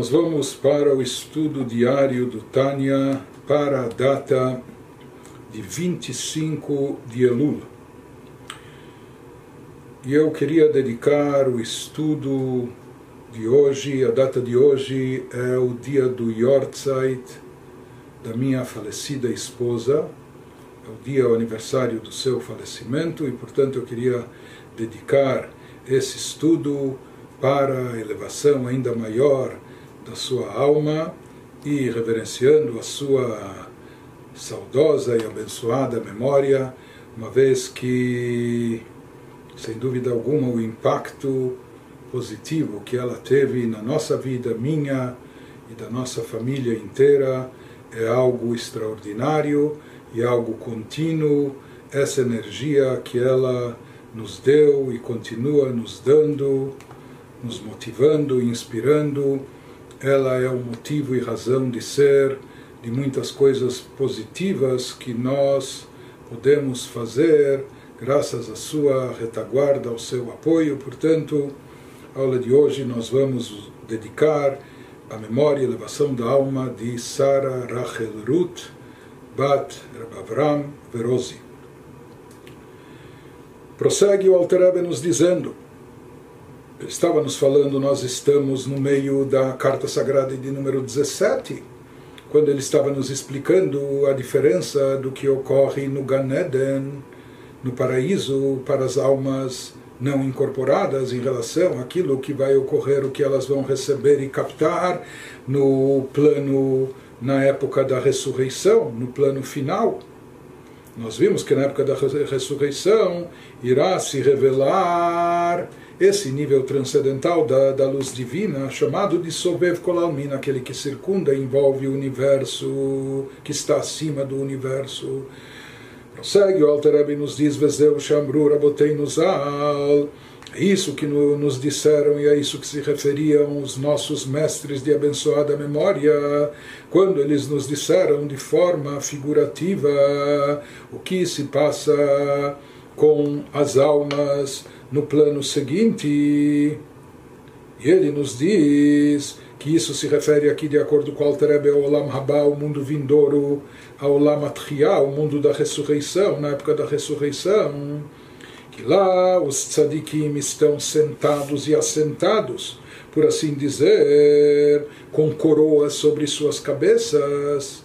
Nós vamos para o estudo diário do Tânia para a data de 25 de Elul. E eu queria dedicar o estudo de hoje, a data de hoje é o dia do Yortzeit da minha falecida esposa, é o dia, o aniversário do seu falecimento e, portanto, eu queria dedicar esse estudo para a elevação ainda maior da sua alma e reverenciando a sua saudosa e abençoada memória, uma vez que, sem dúvida alguma, o impacto positivo que ela teve na nossa vida, minha e da nossa família inteira, é algo extraordinário e algo contínuo. Essa energia que ela nos deu e continua nos dando, nos motivando, inspirando, ela é o motivo e razão de ser de muitas coisas positivas que nós podemos fazer graças à sua retaguarda, ao seu apoio. Portanto, a aula de hoje nós vamos dedicar à memória e elevação da alma de Sara Rachel Ruth, Bat Rabavram Verosi. Prossegue o Alter nos dizendo, estava nos falando, nós estamos no meio da carta sagrada de número 17, quando ele estava nos explicando a diferença do que ocorre no Gan Eden, no paraíso, para as almas não incorporadas em relação àquilo que vai ocorrer, o que elas vão receber e captar no plano, na época da ressurreição, no plano final. Nós vimos que na época da ressurreição irá se revelar esse nível transcendental da, da luz divina, chamado de Sovev Kolalmin, aquele que circunda e envolve o universo, que está acima do universo. Prossegue, o Alter nos diz, Vezeu Shamru Rabotei Nuzal, isso que no, nos disseram e é isso que se referiam os nossos mestres de abençoada memória, quando eles nos disseram de forma figurativa o que se passa com as almas no plano seguinte. E ele nos diz que isso se refere aqui, de acordo com Alterebe, ao Olam Haba, o mundo vindouro, ao Olam Atchia, o mundo da ressurreição, na época da ressurreição que lá os tzadikim estão sentados e assentados, por assim dizer, com coroas sobre suas cabeças,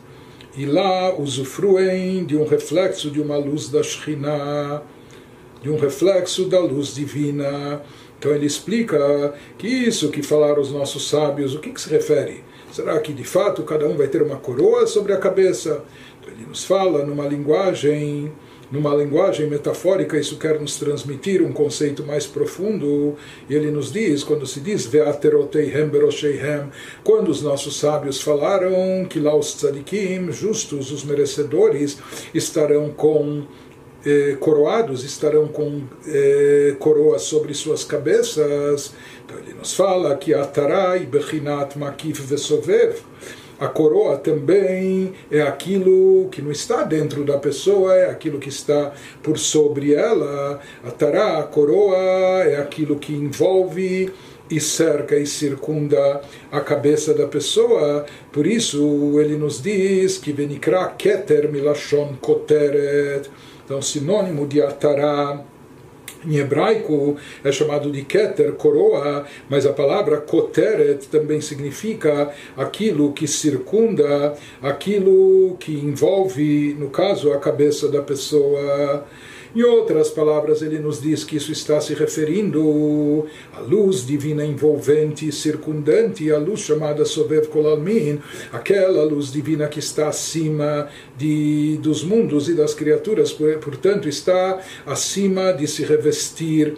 e lá usufruem de um reflexo de uma luz da Shekhinah, de um reflexo da luz divina. Então ele explica que isso que falaram os nossos sábios, o que, que se refere? Será que de fato cada um vai ter uma coroa sobre a cabeça? Então ele nos fala numa linguagem numa linguagem metafórica, isso quer nos transmitir um conceito mais profundo. E ele nos diz, quando se diz quando os nossos sábios falaram que lá os tzadikim, justos, os merecedores, estarão com eh, coroados, estarão com eh, coroas sobre suas cabeças. Então ele nos fala que Atarai, Bechinat, Makif, Vesovev a coroa também é aquilo que não está dentro da pessoa, é aquilo que está por sobre ela. A tará, a coroa, é aquilo que envolve e cerca e circunda a cabeça da pessoa. Por isso ele nos diz que venikra keter milashon koteret. Então, sinônimo de atará em hebraico é chamado de keter, coroa, mas a palavra koteret também significa aquilo que circunda, aquilo que envolve, no caso, a cabeça da pessoa. Em outras palavras, ele nos diz que isso está se referindo à luz divina envolvente, circundante, a luz chamada Sovev Kolalmin, aquela luz divina que está acima de, dos mundos e das criaturas, portanto, está acima de se revestir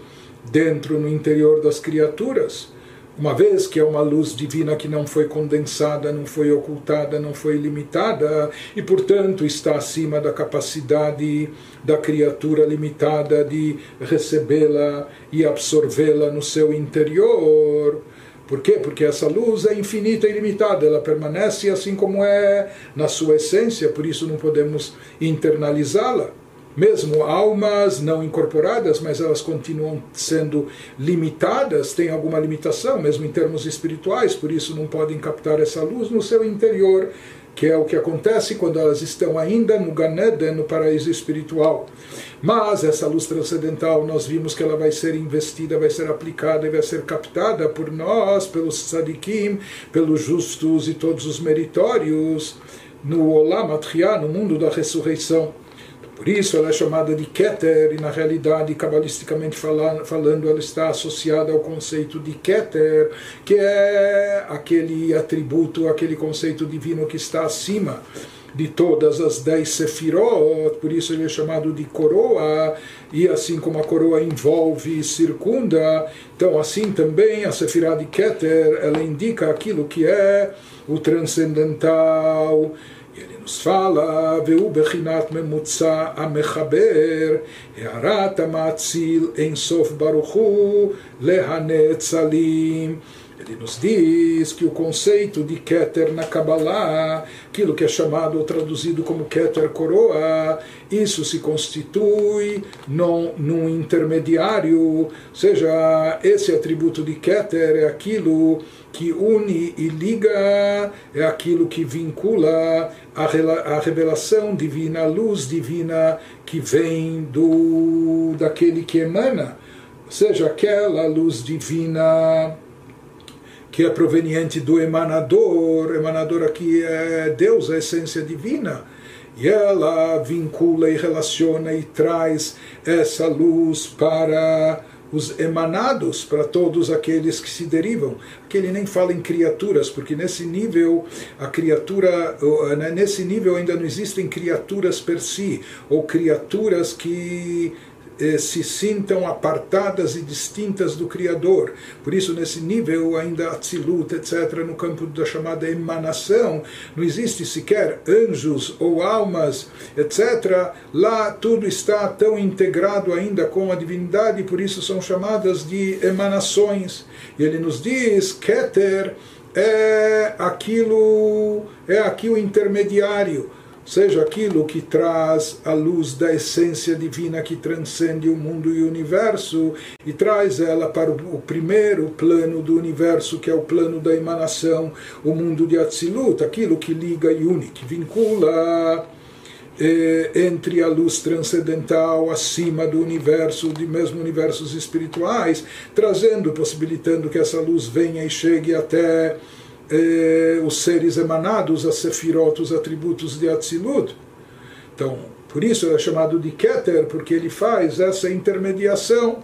dentro, no interior das criaturas uma vez que é uma luz divina que não foi condensada, não foi ocultada, não foi limitada e, portanto, está acima da capacidade da criatura limitada de recebê-la e absorvê-la no seu interior. Por quê? Porque essa luz é infinita e ilimitada, ela permanece assim como é na sua essência, por isso não podemos internalizá-la. Mesmo almas não incorporadas, mas elas continuam sendo limitadas, têm alguma limitação, mesmo em termos espirituais, por isso não podem captar essa luz no seu interior, que é o que acontece quando elas estão ainda no Ganeden, no paraíso espiritual. Mas essa luz transcendental, nós vimos que ela vai ser investida, vai ser aplicada e vai ser captada por nós, pelos tzadikim, pelos justos e todos os meritórios, no Olam Atria, no mundo da ressurreição. Por isso ela é chamada de Keter, e na realidade, cabalisticamente falando, ela está associada ao conceito de Keter, que é aquele atributo, aquele conceito divino que está acima de todas as dez sefirot, por isso ele é chamado de coroa, e assim como a coroa envolve e circunda, então assim também a sefirah de Keter, ela indica aquilo que é o transcendental, nos fala, והוא בחינת ממוצע המחבר, הערת המאציל אין סוף ברוך הוא להנצלים. Ele nos diz que o conceito de Keter na Kabbalah, aquilo que é chamado ou traduzido como Keter coroa, isso se constitui num, num intermediário, ou seja, esse atributo de Keter é aquilo que une e liga, é aquilo que vincula a, revelação divina, a luz divina que vem do daquele que emana, ou seja, aquela luz divina que é proveniente do emanador, emanador aqui é Deus, a essência divina, e ela vincula e relaciona e traz essa luz para os emanados, para todos aqueles que se derivam. Aqui ele nem fala em criaturas, porque nesse nível a criatura, né, nesse nível ainda não existem criaturas per si, ou criaturas que se sintam apartadas e distintas do Criador. Por isso, nesse nível, ainda Atzilut, etc., no campo da chamada emanação, não existe sequer anjos ou almas, etc. Lá tudo está tão integrado ainda com a divindade, por isso são chamadas de emanações. E ele nos diz, Keter é aquilo, é aqui o intermediário seja aquilo que traz a luz da essência divina que transcende o mundo e o universo e traz ela para o primeiro plano do universo, que é o plano da emanação, o mundo de Atzilut, aquilo que liga e une, que vincula eh, entre a luz transcendental acima do universo, de mesmo universos espirituais, trazendo, possibilitando que essa luz venha e chegue até eh, os seres emanados, a sefirot, os atributos de Atzilut. Então, por isso é chamado de Keter, porque ele faz essa intermediação.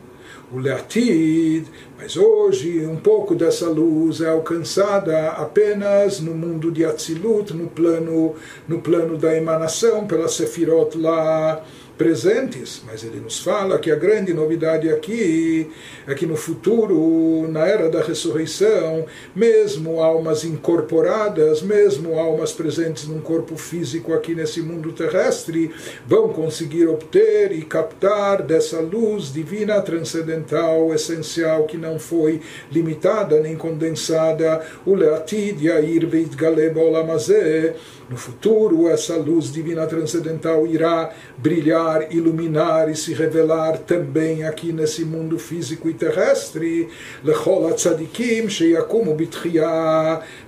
O Leatid, mas hoje um pouco dessa luz é alcançada apenas no mundo de Atzilut, no plano, no plano da emanação, pela Sefirot lá presentes, mas ele nos fala que a grande novidade aqui é que no futuro, na era da ressurreição, mesmo almas incorporadas, mesmo almas presentes num corpo físico aqui nesse mundo terrestre, vão conseguir obter e captar dessa luz divina transcendental, essencial, que não foi limitada nem condensada, o Leatid Yair Veit Galeba Olamazé, no futuro, essa luz divina transcendental irá brilhar, iluminar e se revelar também aqui nesse mundo físico e terrestre. Lechol tzadikim sheyakumu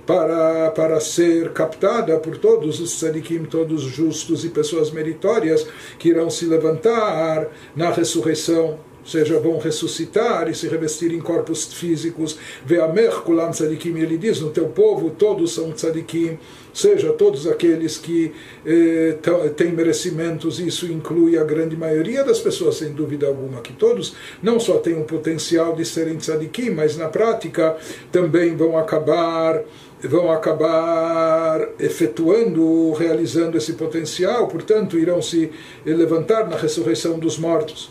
para para ser captada por todos os tzadikim, todos justos e pessoas meritórias que irão se levantar na ressurreição seja, vão ressuscitar e se revestir em corpos físicos. Ve'amer kulam tzadikim, ele diz, no teu povo todos são tzadikim, seja, todos aqueles que eh, têm merecimentos, isso inclui a grande maioria das pessoas, sem dúvida alguma, que todos não só têm o potencial de serem tzadikim, mas na prática também vão acabar vão acabar efetuando, realizando esse potencial, portanto, irão se levantar na ressurreição dos mortos.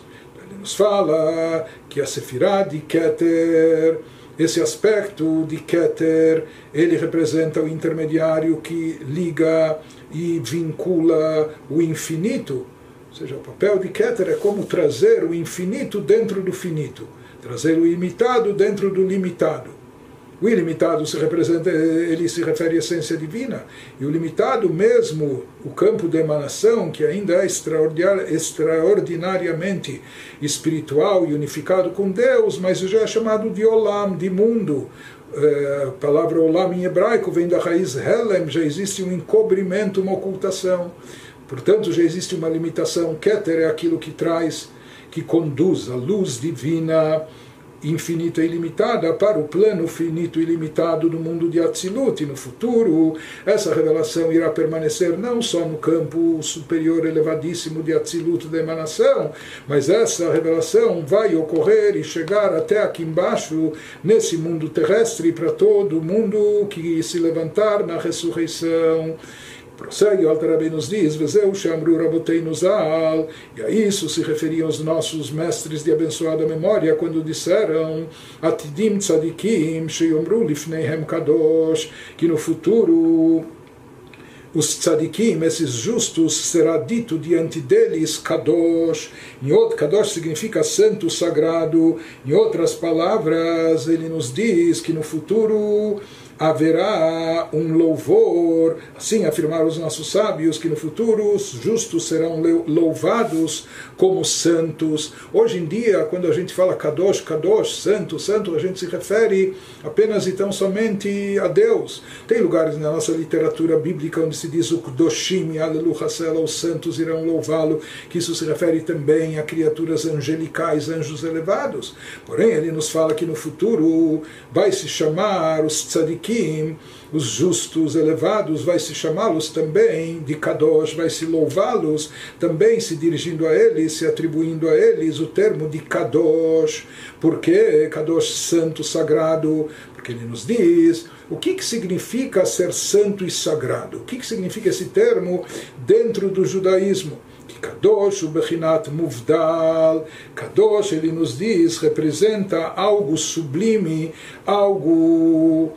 Nos fala que a Sefirah de Keter, esse aspecto de Keter, ele representa o intermediário que liga e vincula o infinito. Ou seja, o papel de Keter é como trazer o infinito dentro do finito, trazer o ilimitado dentro do limitado. O ilimitado se representa, ele se refere à essência divina. E o limitado mesmo, o campo de emanação, que ainda é extraordinariamente espiritual e unificado com Deus, mas já é chamado de Olam, de mundo. É, a palavra Olam em hebraico vem da raiz Helem, já existe um encobrimento, uma ocultação. Portanto, já existe uma limitação. Keter é aquilo que traz, que conduz a luz divina infinita e ilimitada para o plano finito e limitado do mundo de Atzilut. E no futuro, essa revelação irá permanecer não só no campo superior elevadíssimo de Atzilut da emanação, mas essa revelação vai ocorrer e chegar até aqui embaixo, nesse mundo terrestre, para todo mundo que se levantar na ressurreição. Prossegue, o Alter nos diz, Vezeu Shamru Rabotei Zal, e a isso se referiam os nossos mestres de abençoada memória quando disseram Atidim Tzadikim Sheyomru Lifneihem Kadosh, que no futuro os tzadikim, esses justos, será dito diante deles Kadosh. Outro, Kadosh significa santo, sagrado. Em outras palavras, ele nos diz que no futuro haverá um louvor, assim afirmaram os nossos sábios, que no futuro os justos serão louvados como santos. Hoje em dia, quando a gente fala Kadosh, Kadosh, santo, santo, a gente se refere apenas e tão somente a Deus. Tem lugares na nossa literatura bíblica onde se diz o Kudoshim, Aleluia, os santos irão louvá-lo, que isso se refere também a criaturas angelicais, anjos elevados. Porém, ele nos fala que no futuro vai se chamar os tzadikim, tzadikim, os justos elevados, vai se chamá-los também de Kadosh, vai se louvá-los, também se dirigindo a eles, se atribuindo a eles o termo de Kadosh. Por que Kadosh, santo, sagrado? Porque ele nos diz o que, que significa ser santo e sagrado. O que, que significa esse termo dentro do judaísmo? Kadosh, o Bechinat Muvdal, Kadosh, ele nos diz, representa algo sublime, algo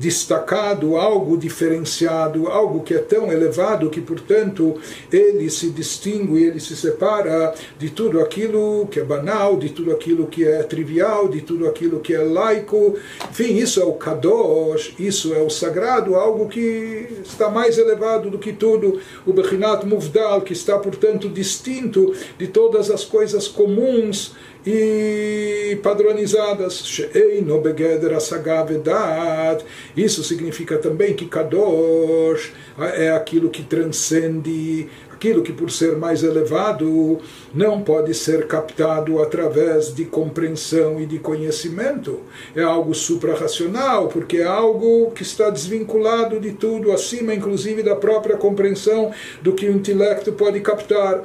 destacado, algo diferenciado, algo que é tão elevado que, portanto, ele se distingue, ele se separa de tudo aquilo que é banal, de tudo aquilo que é trivial, de tudo aquilo que é laico. Enfim, isso é o Kadosh, isso é o sagrado, algo que está mais elevado do que tudo. O Bechinat Muvdal, que está, portanto, distinto de todas as coisas comuns e padronizadas. Isso significa também que Kadosh é aquilo que transcende, aquilo que por ser mais elevado não pode ser captado através de compreensão e de conhecimento. É algo suprarracional, porque é algo que está desvinculado de tudo, acima inclusive da própria compreensão do que o intelecto pode captar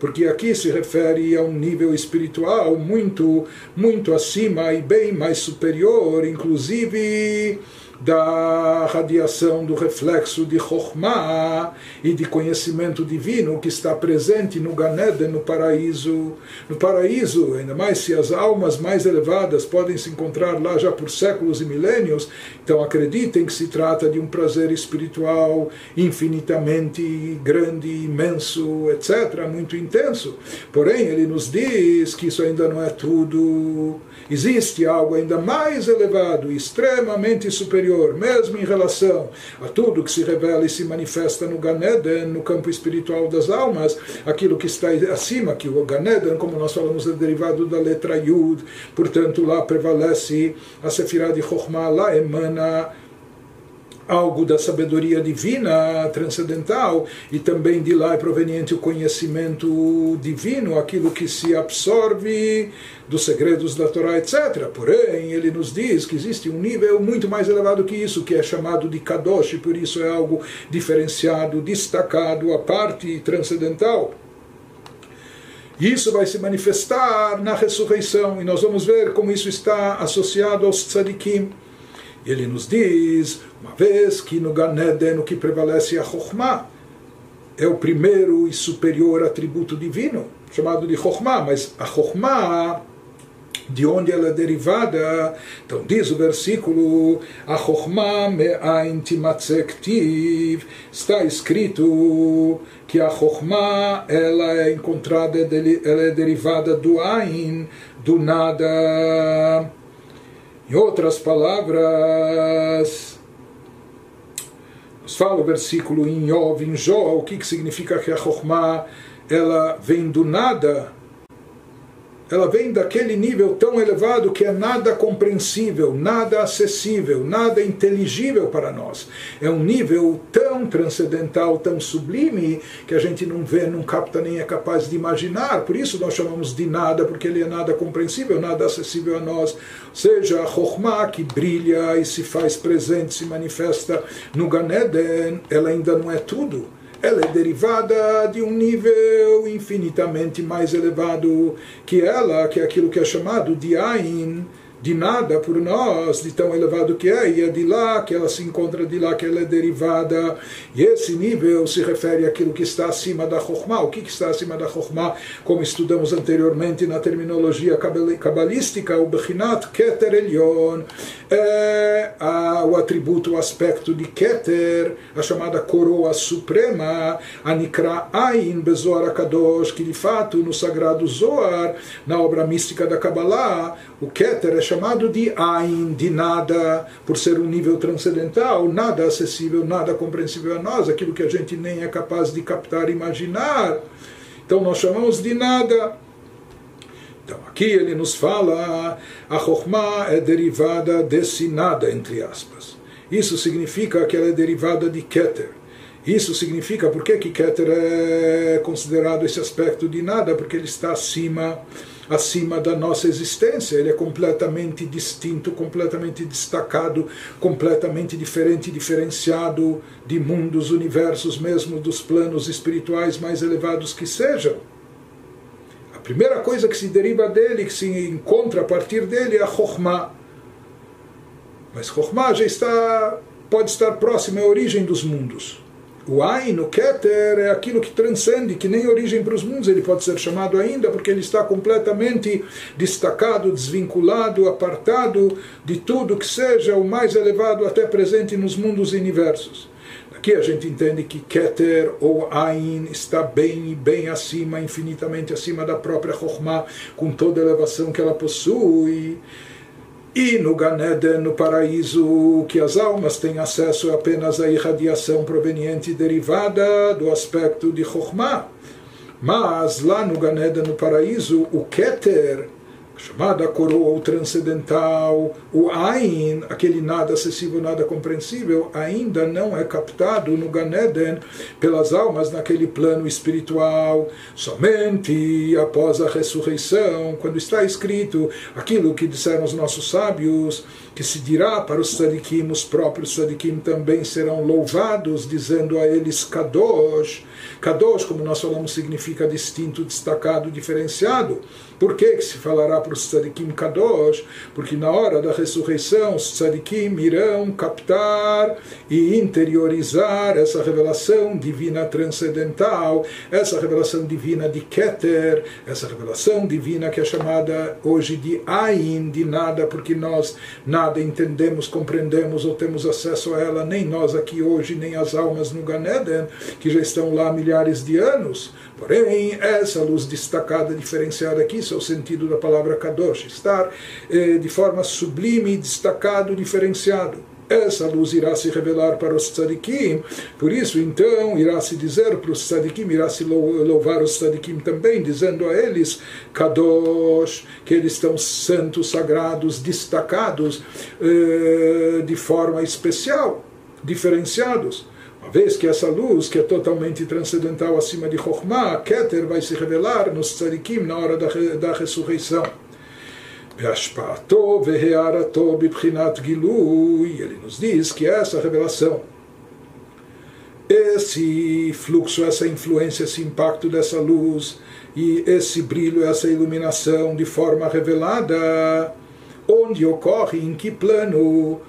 porque aqui se refere a um nível espiritual muito, muito acima e bem mais superior, inclusive da radiação do reflexo de Chokhmah e de conhecimento divino que está presente no Ganeden, no paraíso. No paraíso, ainda mais se as almas mais elevadas podem se encontrar lá já por séculos e milênios, então acreditem que se trata de um prazer espiritual infinitamente grande, imenso, etc., muito intenso. Porém, ele nos diz que isso ainda não é tudo. Existe algo ainda mais elevado, extremamente superior superior, mesmo em relação a tudo que se revela e se manifesta no Ganeden, no campo espiritual das almas, aquilo que está acima, que o Ganeden, como nós falamos, é derivado da letra Yud, portanto lá prevalece a Sefirah de Chokhmah, lá emana algo da sabedoria divina transcendental e também de lá é proveniente o conhecimento divino, aquilo que se absorve dos segredos da Torá, etc. Porém, ele nos diz que existe um nível muito mais elevado que isso, que é chamado de Kadosh, e por isso é algo diferenciado, destacado, a parte transcendental. Isso vai se manifestar na ressurreição, e nós vamos ver como isso está associado aos tzadikim. Ele nos diz, uma vez que no Ganeden o que prevalece é a Chokhmah, é o primeiro e superior atributo divino, chamado de Chokhmah, mas a Chokhmah de onde ela é derivada. Então diz o versículo: A Chokhmah me'ain timatzektiv. Está escrito que a Chokhmah ela é encontrada, ela é derivada do Ain, do nada. Em outras palavras, nos fala o versículo em Yov, em Jó, o que, que significa que a Chokhmah ela vem do nada ela vem daquele nível tão elevado que é nada compreensível, nada acessível, nada inteligível para nós. É um nível tão transcendental, tão sublime, que a gente não vê, não capta, nem é capaz de imaginar. Por isso nós chamamos de nada, porque ele é nada compreensível, nada acessível a nós. Seja, a Chokhmah que brilha e se faz presente, se manifesta no Ganeden, ela ainda não é tudo ela é derivada de um nível infinitamente mais elevado que ela, que é aquilo que é chamado de Ain, de nada por nós, de tão elevado que é, e é de lá que ela se encontra, de lá que ela é derivada. E esse nível se refere àquilo que está acima da Chokhmah. O que está acima da Chokhmah, como estudamos anteriormente na terminologia cabalística, o Bechinat Keter Elyon, é o atributo, o aspecto de Keter, a chamada coroa suprema, a Nikra Ain Bezoar Akadosh, que de fato no sagrado Zoar, na obra mística da Kabbalah, o Keter é chamado de Ain, de nada, por ser um nível transcendental, nada acessível, nada compreensível a nós, aquilo que a gente nem é capaz de captar, imaginar. Então nós chamamos de nada. Então aqui ele nos fala, a Chokhmah é derivada desse nada, entre aspas. Isso significa que ela é derivada de Keter. Isso significa, por que, que Keter é considerado esse aspecto de nada? Porque ele está acima acima da nossa existência. Ele é completamente distinto, completamente destacado, completamente diferente, diferenciado de mundos, universos, mesmo dos planos espirituais mais elevados que sejam. A primeira coisa que se deriva dele, que se encontra a partir dele, é a Chokhmah. Mas Chokhmah já está, pode estar próximo à origem dos mundos. O Ain, o Keter, é aquilo que transcende, que nem origem para os mundos ele pode ser chamado ainda, porque ele está completamente destacado, desvinculado, apartado de tudo que seja o mais elevado até presente nos mundos e universos. Aqui a gente entende que Keter ou Ain está bem e bem acima, infinitamente acima da própria Chokhmah, com toda a elevação que ela possui. E no Ganeden, no paraíso, que as almas têm acesso apenas à irradiação proveniente e derivada do aspecto de Chokhmah. Mas lá no Ganeden, no paraíso, o Keter, chamada coroa ou transcendental, o Ain, aquele nada acessível, nada compreensível, ainda não é captado no Ganeden pelas almas naquele plano espiritual. Somente após a ressurreição, quando está escrito aquilo que disseram os nossos sábios, que se dirá para os tzadikim, os próprios tzadikim também serão louvados, dizendo a eles Kadosh. Kadosh, como nós falamos, significa distinto, destacado, diferenciado. Por que, que se falará para os tzadikim kadosh? Porque na hora da ressurreição os tzadikim irão captar e interiorizar essa revelação divina transcendental, essa revelação divina de Keter, essa revelação divina que é chamada hoje de Ain, de nada, porque nós nada entendemos, compreendemos ou temos acesso a ela, nem nós aqui hoje, nem as almas no Ganeden, que já estão lá há milhares de anos. Porém, essa luz destacada, diferenciada aqui, isso é o sentido da palavra Kadosh, estar eh, de forma sublime, destacado, diferenciado. Essa luz irá se revelar para os tzadikim, por isso então irá se dizer para os tzadikim, irá se louvar os tzadikim também, dizendo a eles, Kadosh, que eles estão santos, sagrados, destacados eh, de forma especial, diferenciados. Uma vez que essa luz, que é totalmente transcendental acima de Chokhmah, Keter, vai se revelar nos tzadikim na hora da, da ressurreição. Ele nos diz que essa revelação, esse fluxo, essa influência, esse impacto dessa luz e esse brilho, essa iluminação de forma revelada, onde ocorre, em que plano,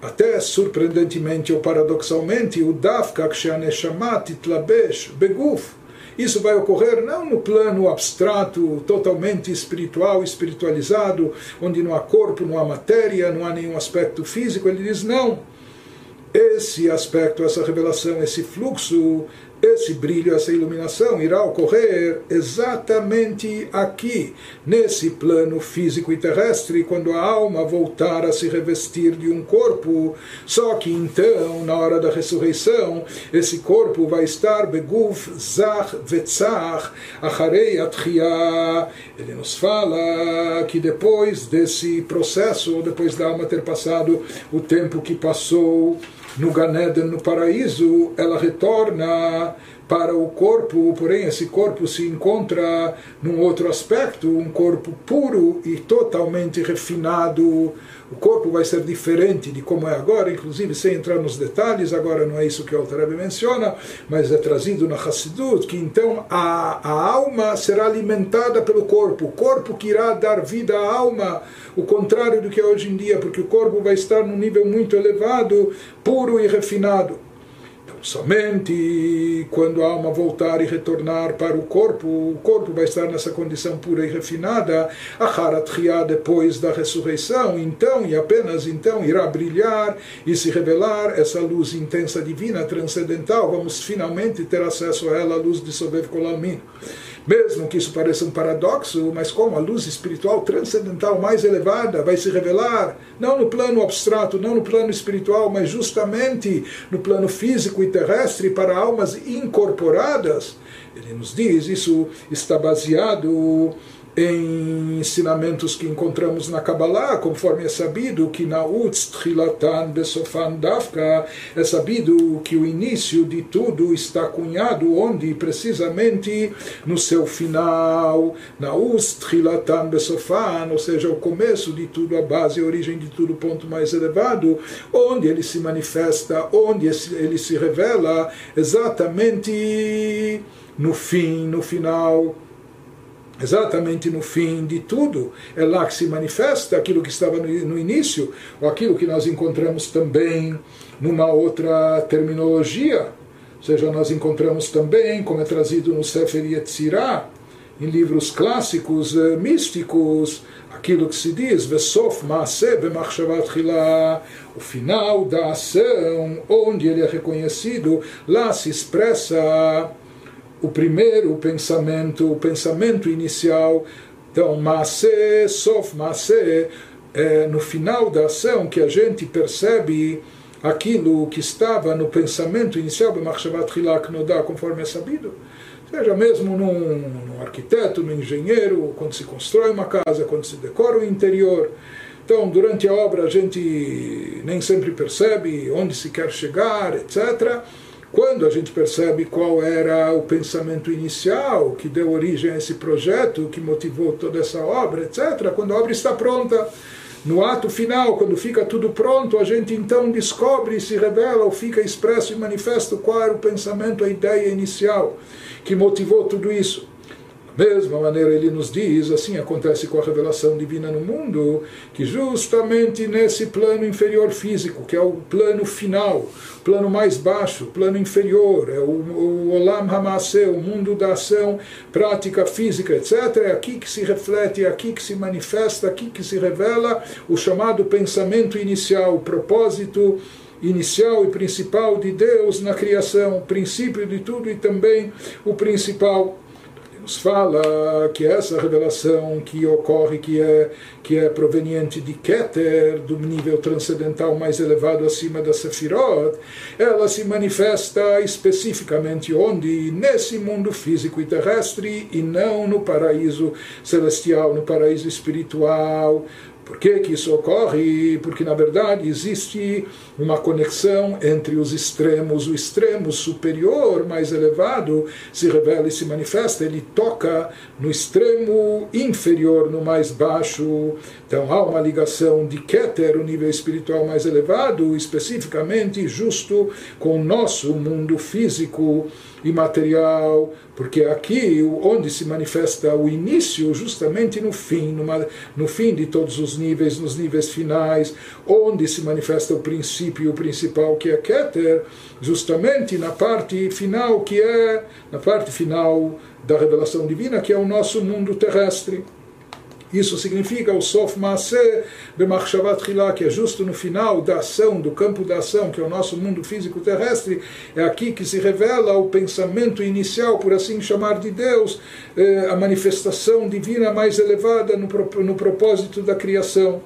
até surpreendentemente ou paradoxalmente, o Dafka Kshaneshama Titlabesh Beguf, Isso vai ocorrer não no plano abstrato, totalmente espiritual, espiritualizado, onde não há corpo, não há matéria, não há nenhum aspecto físico. Ele diz: não. Esse aspecto, essa revelação, esse fluxo esse brilho, essa iluminação irá ocorrer exatamente aqui, nesse plano físico e terrestre, quando a alma voltar a se revestir de um corpo. Só que então, na hora da ressurreição, esse corpo vai estar beguf zach vetzach acharei. Ele nos fala que depois desse processo, depois da alma ter passado o tempo que passou, no Ganeden, no paraíso, ela retorna para o corpo, porém esse corpo se encontra num outro aspecto, um corpo puro e totalmente refinado. O corpo vai ser diferente de como é agora, inclusive sem entrar nos detalhes, agora não é isso que o Altareb menciona, mas é trazido na Hassidut, que então a, a alma será alimentada pelo corpo, o corpo que irá dar vida à alma, o contrário do que é hoje em dia, porque o corpo vai estar num nível muito elevado, puro e refinado. Somente quando a alma voltar e retornar para o corpo, o corpo vai estar nessa condição pura e refinada, a Haratria depois da ressurreição, então e apenas então irá brilhar e se revelar essa luz intensa divina, transcendental. Vamos finalmente ter acesso a ela, a luz de Sobev Kolamin. Mesmo que isso pareça um paradoxo, mas como a luz espiritual transcendental mais elevada vai se revelar, não no plano abstrato, não no plano espiritual, mas justamente no plano físico e terrestre para almas incorporadas, ele nos diz, isso está baseado ensinamentos que encontramos na Kabbalah, conforme é sabido que na Utz Trilatan Besofan Dafka, é sabido que o início de tudo está cunhado onde? Precisamente no seu final, na Utz Trilatan Besofan, ou seja, o começo de tudo, a base, a origem de tudo, o ponto mais elevado, onde ele se manifesta, onde ele se revela exatamente no fim, no final exatamente no fim de tudo, é lá que se manifesta aquilo que estava no, início, ou aquilo que nós encontramos também numa outra terminologia. Ou seja, nós encontramos também, como é trazido no Sefer Yetzirah, em livros clássicos eh, místicos, aquilo que se diz, Vesof Maaseh o final da ação, onde ele é reconhecido, lá se expressa o primeiro pensamento, o pensamento inicial. Então, Maaseh, Sof Maaseh, é no final da ação que a gente percebe aquilo que estava no pensamento inicial, conforme é sabido. Seja mesmo num, num arquiteto, num engenheiro, quando se constrói uma casa, quando se decora o interior. Então, durante a obra, a gente nem sempre percebe onde se quer chegar, etc. Quando a gente percebe qual era o pensamento inicial que deu origem a esse projeto, que motivou toda essa obra, etc., quando a obra está pronta, no ato final, quando fica tudo pronto, a gente então descobre, se revela ou fica expresso e manifesto qual era o pensamento, a ideia inicial que motivou tudo isso mesma maneira ele nos diz, assim acontece com a revelação divina no mundo, que justamente nesse plano inferior físico, que é o plano final, plano mais baixo, plano inferior, é o, o Olam Hamase, o mundo da ação, prática física, etc. É aqui que se reflete, é aqui que se manifesta, é aqui que se revela o chamado pensamento inicial, o propósito inicial e principal de Deus na criação, o princípio de tudo e também o principal nos fala que essa revelação que ocorre, que é, que é proveniente de Keter, do nível transcendental mais elevado acima da Sefirot, ela se manifesta especificamente onde? Nesse mundo físico e terrestre e não no paraíso celestial, no paraíso espiritual, por que, que isso ocorre? Porque, na verdade, existe uma conexão entre os extremos. O extremo superior, mais elevado, se revela e se manifesta, ele toca no extremo inferior, no mais baixo. Então, há uma ligação de Keter, o nível espiritual mais elevado, especificamente justo com o nosso mundo físico imaterial, porque aqui onde se manifesta o início, justamente no fim, numa, no fim de todos os níveis, nos níveis finais, onde se manifesta o princípio, o principal que é Keter, justamente na parte final que é, na parte final da revelação divina, que é o nosso mundo terrestre. Isso significa o Sof Maaseh Bemachshavat Hilá, que é justo no final da ação, do campo da ação, que é o nosso mundo físico terrestre, é aqui que se revela o pensamento inicial, por assim chamar, de Deus, eh, a manifestação divina mais elevada no, no propósito da criação.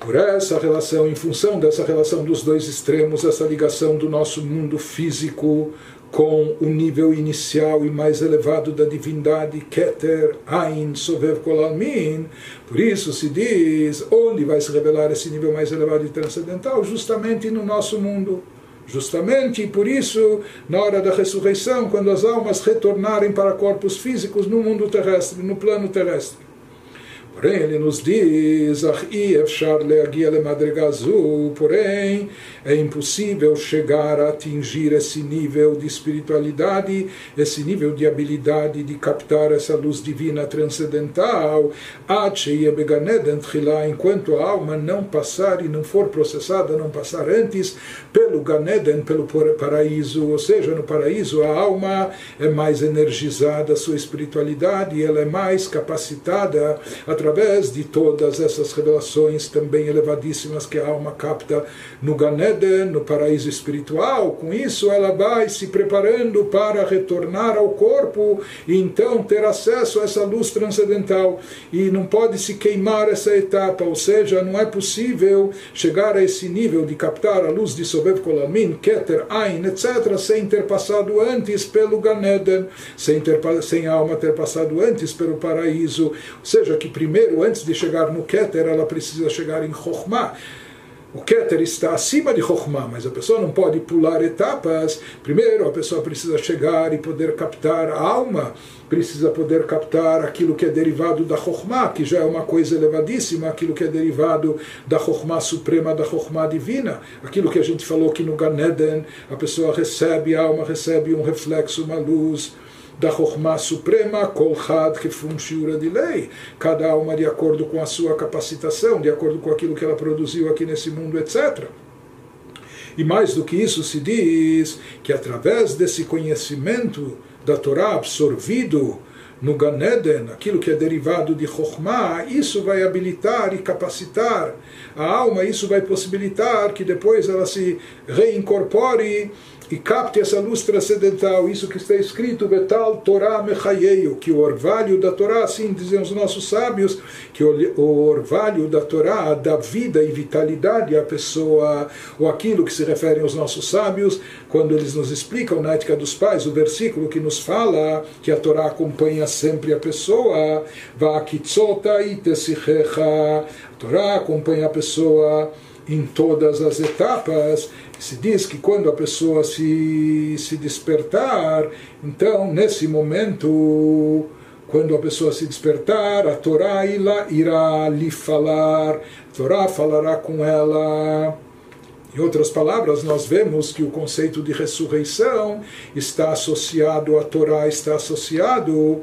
Por essa relação, em função dessa relação dos dois extremos, essa ligação do nosso mundo físico com o nível inicial e mais elevado da divindade, Keter, Ain, Sovev Kolalmin. Por isso se diz onde vai se revelar esse nível mais elevado e transcendental, justamente no nosso mundo. Justamente por isso, na hora da ressurreição, quando as almas retornarem para corpos físicos no mundo terrestre, no plano terrestre. Porém, ele nos diz, porém, é impossível chegar a atingir esse nível de espiritualidade, esse nível de habilidade de captar essa luz divina transcendental, enquanto a alma não passar e não for processada, não passar antes pelo Ganeden, pelo paraíso, ou seja, no paraíso a alma é mais energizada, a sua espiritualidade, ela é mais capacitada através de todas essas revelações também elevadíssimas que a alma capta no Ganeden, no paraíso espiritual. Com isso, ela vai se preparando para retornar ao corpo e então ter acesso a essa luz transcendental. E não pode se queimar essa etapa, ou seja, não é possível chegar a esse nível de captar a luz de Sobev Kolamin, Keter, Ain, etc., sem ter passado antes pelo Ganeden, sem, ter, sem a alma ter passado antes pelo paraíso. Ou seja, que primeiro, antes de chegar no Keter, ela precisa chegar em Chokhmah. O Keter está acima de Chokhmah, mas a pessoa não pode pular etapas. Primeiro, a pessoa precisa chegar e poder captar a alma, precisa poder captar aquilo que é derivado da Chokhmah, que já é uma coisa elevadíssima, aquilo que é derivado da Chokhmah suprema, da Chokhmah divina. Aquilo que a gente falou que no Ganeden, a pessoa recebe, a alma recebe um reflexo, uma luz da Chokhmah Suprema, Kolchad Kefum Shiura de lei, cada alma de acordo com a sua capacitação, de acordo com aquilo que ela produziu aqui nesse mundo, etc. E mais do que isso, se diz que através desse conhecimento da Torá absorvido no Ganeden, aquilo que é derivado de Chokhmah, isso vai habilitar e capacitar a alma, isso vai possibilitar que depois ela se reincorpore e capte essa luz transcendental, isso que está escrito, Betal Torah Mechayeio, que o orvalho da Torá, assim dizem os nossos sábios, que o orvalho da Torá dá vida e vitalidade à pessoa, ou aquilo que se refere aos nossos sábios, quando eles nos explicam na Ética dos Pais, o versículo que nos fala que a Torá acompanha sempre a pessoa, Vakitzota itesichecha, a Torá acompanha a pessoa em todas as etapas, se diz que quando a pessoa se, se despertar, então nesse momento, quando a pessoa se despertar, a Torá irá lhe falar, a Torá falará com ela. Em outras palavras, nós vemos que o conceito de ressurreição está associado à Torá, está associado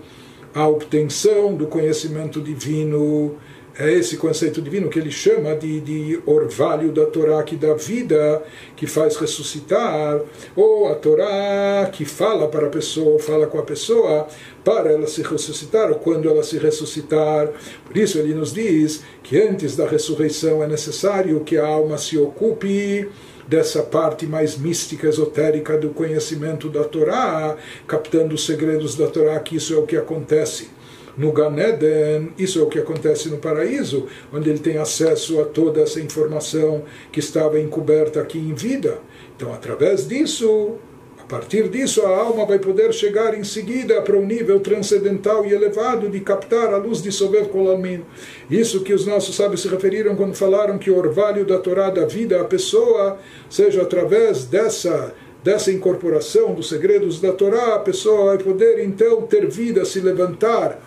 à obtenção do conhecimento divino é esse conceito divino que ele chama de, de orvalho da Torá que dá vida, que faz ressuscitar, ou a Torá que fala para a pessoa, fala com a pessoa para ela se ressuscitar, ou quando ela se ressuscitar. Por isso ele nos diz que antes da ressurreição é necessário que a alma se ocupe dessa parte mais mística, esotérica do conhecimento da Torá, captando os segredos da Torá, que isso é o que acontece no Ganeden, isso é o que acontece no paraíso, onde ele tem acesso a toda essa informação que estava encoberta aqui em vida. Então, através disso, a partir disso, a alma vai poder chegar em seguida para um nível transcendental e elevado de captar a luz de Kolalmin. Isso que os nossos sábios se referiram quando falaram que o orvalho da Torá da vida à pessoa, seja através dessa dessa incorporação dos segredos da Torá, a pessoa vai poder então ter vida, se levantar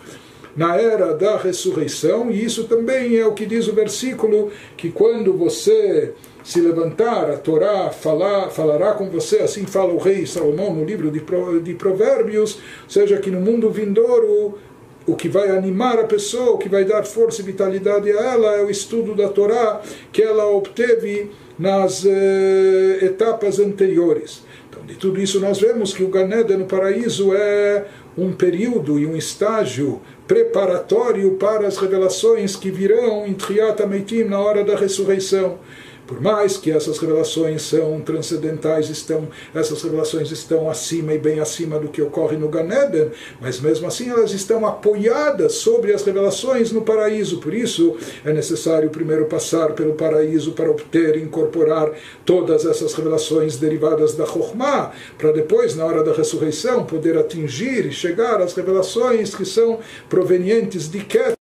na era da ressurreição, e isso também é o que diz o versículo, que quando você se levantar, a Torá falar, falará com você, assim fala o rei Salomão no livro de, de Provérbios, seja que no mundo vindouro o que vai animar a pessoa, o que vai dar força e vitalidade a ela é o estudo da Torá que ela obteve nas eh, etapas anteriores. Então, de tudo isso, nós vemos que o Ganeda no paraíso é um período e um estágio preparatório para as revelações que virão em Triat Ameitim na hora da ressurreição. Por mais que essas revelações são transcendentais, estão, essas revelações estão acima e bem acima do que ocorre no Ganeden, mas mesmo assim elas estão apoiadas sobre as revelações no paraíso. Por isso é necessário primeiro passar pelo paraíso para obter e incorporar todas essas revelações derivadas da Chokhmah, para depois, na hora da ressurreição, poder atingir e chegar às revelações que são provenientes de Ket